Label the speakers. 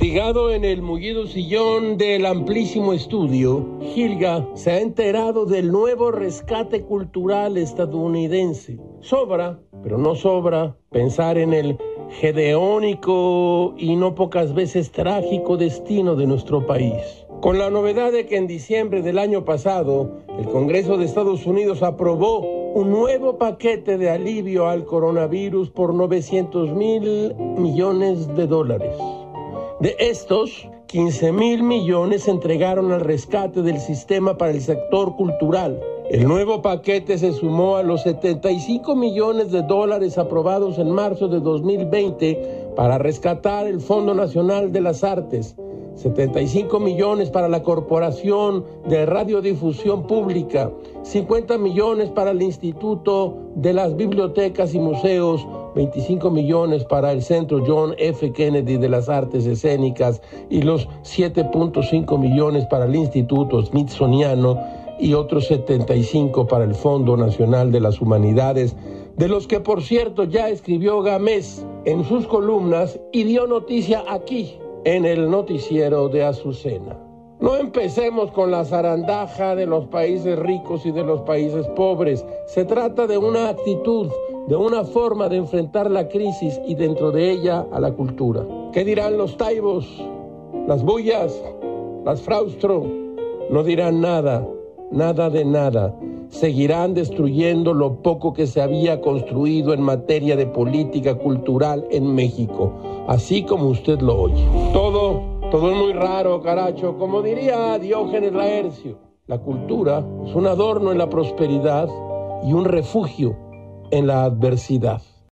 Speaker 1: Instigado en el mullido sillón del amplísimo estudio, Gilga se ha enterado del nuevo rescate cultural estadounidense. Sobra, pero no sobra, pensar en el gedeónico y no pocas veces trágico destino de nuestro país. Con la novedad de que en diciembre del año pasado el Congreso de Estados Unidos aprobó un nuevo paquete de alivio al coronavirus por 900 mil millones de dólares. De estos, 15 mil millones se entregaron al rescate del sistema para el sector cultural. El nuevo paquete se sumó a los 75 millones de dólares aprobados en marzo de 2020 para rescatar el Fondo Nacional de las Artes, 75 millones para la Corporación de Radiodifusión Pública, 50 millones para el Instituto de las Bibliotecas y Museos, 25 millones para el Centro John F. Kennedy de las Artes Escénicas y los 7.5 millones para el Instituto Smithsoniano y otros 75 para el Fondo Nacional de las Humanidades, de los que por cierto ya escribió Gamés en sus columnas y dio noticia aquí en el noticiero de Azucena. No empecemos con la zarandaja de los países ricos y de los países pobres. Se trata de una actitud, de una forma de enfrentar la crisis y dentro de ella a la cultura. ¿Qué dirán los taibos, las bullas, las fraustro? No dirán nada, nada de nada seguirán destruyendo lo poco que se había construido en materia de política cultural en México, así como usted lo oye. Todo, todo es muy raro, caracho, como diría Diógenes Laercio. La cultura es un adorno en la prosperidad y un refugio en la adversidad.